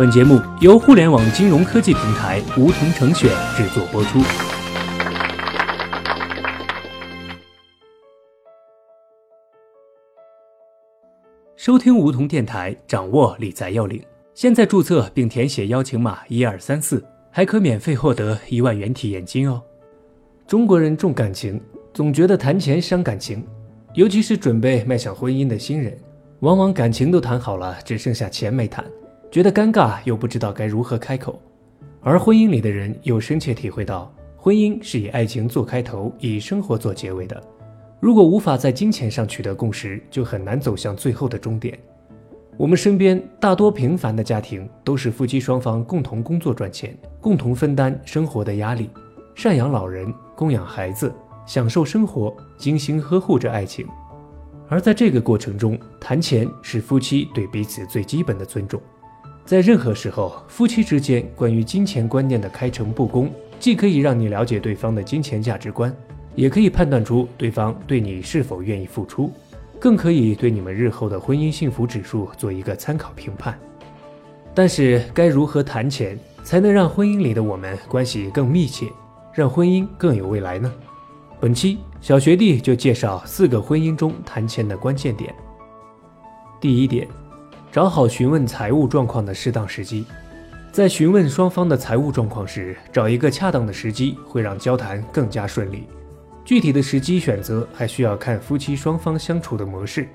本节目由互联网金融科技平台梧桐城选制作播出。收听梧桐电台，掌握理财要领。现在注册并填写邀请码一二三四，还可免费获得一万元体验金哦。中国人重感情，总觉得谈钱伤感情，尤其是准备迈向婚姻的新人，往往感情都谈好了，只剩下钱没谈，觉得尴尬又不知道该如何开口。而婚姻里的人又深切体会到，婚姻是以爱情做开头，以生活做结尾的。如果无法在金钱上取得共识，就很难走向最后的终点。我们身边大多平凡的家庭，都是夫妻双方共同工作赚钱，共同分担生活的压力，赡养老人，供养孩子，享受生活，精心呵护着爱情。而在这个过程中，谈钱是夫妻对彼此最基本的尊重。在任何时候，夫妻之间关于金钱观念的开诚布公，既可以让你了解对方的金钱价值观。也可以判断出对方对你是否愿意付出，更可以对你们日后的婚姻幸福指数做一个参考评判。但是，该如何谈钱才能让婚姻里的我们关系更密切，让婚姻更有未来呢？本期小学弟就介绍四个婚姻中谈钱的关键点。第一点，找好询问财务状况的适当时机。在询问双方的财务状况时，找一个恰当的时机，会让交谈更加顺利。具体的时机选择还需要看夫妻双方相处的模式。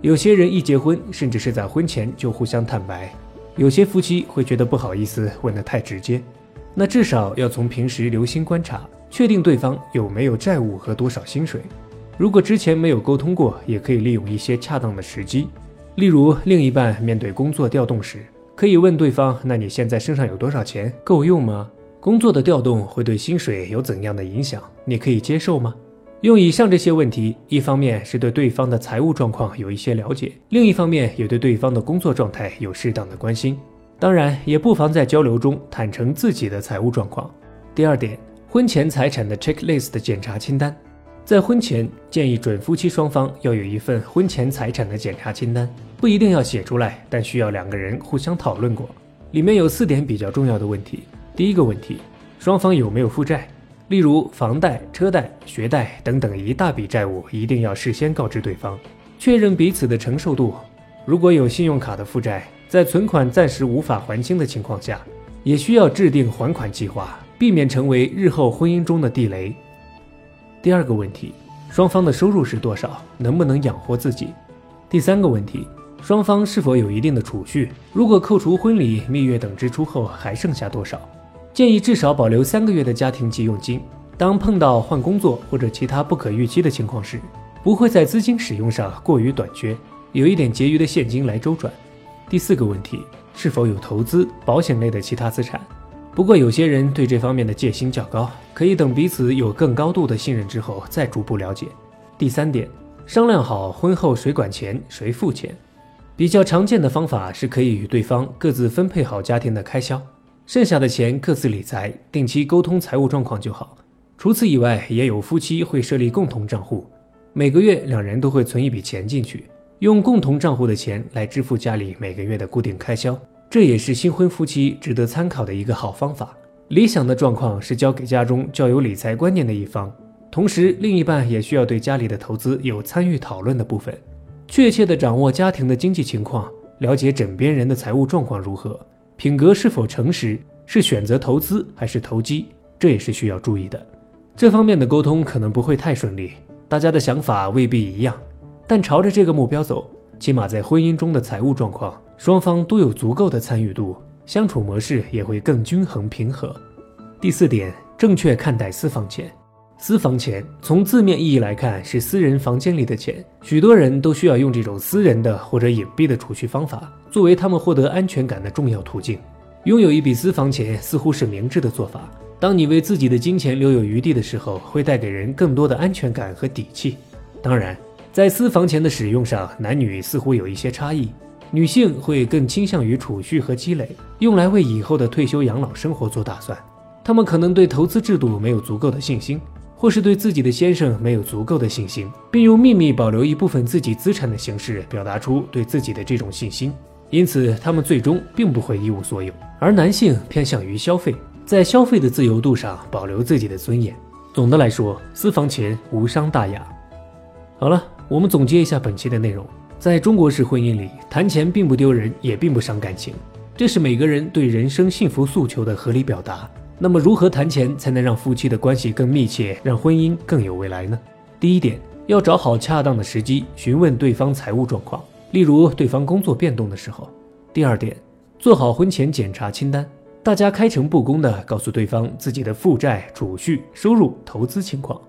有些人一结婚，甚至是在婚前就互相坦白；有些夫妻会觉得不好意思问得太直接。那至少要从平时留心观察，确定对方有没有债务和多少薪水。如果之前没有沟通过，也可以利用一些恰当的时机，例如另一半面对工作调动时，可以问对方：“那你现在身上有多少钱？够用吗？”工作的调动会对薪水有怎样的影响？你可以接受吗？用以上这些问题，一方面是对对方的财务状况有一些了解，另一方面也对对方的工作状态有适当的关心。当然，也不妨在交流中坦诚自己的财务状况。第二点，婚前财产的 checklist 检查清单，在婚前建议准夫妻双方要有一份婚前财产的检查清单，不一定要写出来，但需要两个人互相讨论过。里面有四点比较重要的问题。第一个问题，双方有没有负债？例如房贷、车贷、学贷等等一大笔债务，一定要事先告知对方，确认彼此的承受度。如果有信用卡的负债，在存款暂时无法还清的情况下，也需要制定还款计划，避免成为日后婚姻中的地雷。第二个问题，双方的收入是多少？能不能养活自己？第三个问题。双方是否有一定的储蓄？如果扣除婚礼、蜜月等支出后还剩下多少？建议至少保留三个月的家庭急用金。当碰到换工作或者其他不可预期的情况时，不会在资金使用上过于短缺，有一点结余的现金来周转。第四个问题，是否有投资、保险类的其他资产？不过有些人对这方面的戒心较高，可以等彼此有更高度的信任之后再逐步了解。第三点，商量好婚后谁管钱，谁付钱。比较常见的方法是可以与对方各自分配好家庭的开销，剩下的钱各自理财，定期沟通财务状况就好。除此以外，也有夫妻会设立共同账户，每个月两人都会存一笔钱进去，用共同账户的钱来支付家里每个月的固定开销，这也是新婚夫妻值得参考的一个好方法。理想的状况是交给家中较有理财观念的一方，同时另一半也需要对家里的投资有参与讨论的部分。确切地掌握家庭的经济情况，了解枕边人的财务状况如何，品格是否诚实，是选择投资还是投机，这也是需要注意的。这方面的沟通可能不会太顺利，大家的想法未必一样，但朝着这个目标走，起码在婚姻中的财务状况，双方都有足够的参与度，相处模式也会更均衡平和。第四点，正确看待私房钱。私房钱从字面意义来看是私人房间里的钱，许多人都需要用这种私人的或者隐蔽的储蓄方法作为他们获得安全感的重要途径。拥有一笔私房钱似乎是明智的做法。当你为自己的金钱留有余地的时候，会带给人更多的安全感和底气。当然，在私房钱的使用上，男女似乎有一些差异。女性会更倾向于储蓄和积累，用来为以后的退休养老生活做打算。她们可能对投资制度没有足够的信心。或是对自己的先生没有足够的信心，并用秘密保留一部分自己资产的形式表达出对自己的这种信心。因此他们最终并不会一无所有。而男性偏向于消费，在消费的自由度上保留自己的尊严。总的来说，私房钱无伤大雅。好了，我们总结一下本期的内容。在中国式婚姻里，谈钱并不丢人，也并不伤感情，这是每个人对人生幸福诉求的合理表达。那么，如何谈钱才能让夫妻的关系更密切，让婚姻更有未来呢？第一点，要找好恰当的时机询问对方财务状况，例如对方工作变动的时候。第二点，做好婚前检查清单，大家开诚布公地告诉对方自己的负债、储蓄、收入、投资情况。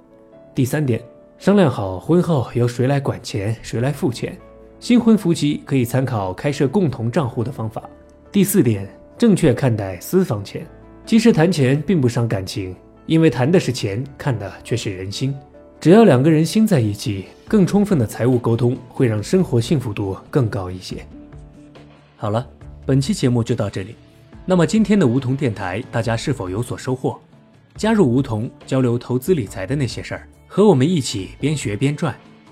第三点，商量好婚后由谁来管钱，谁来付钱。新婚夫妻可以参考开设共同账户的方法。第四点，正确看待私房钱。其实谈钱并不伤感情，因为谈的是钱，看的却是人心。只要两个人心在一起，更充分的财务沟通会让生活幸福度更高一些。好了，本期节目就到这里。那么今天的梧桐电台，大家是否有所收获？加入梧桐，交流投资理财的那些事儿，和我们一起边学边赚。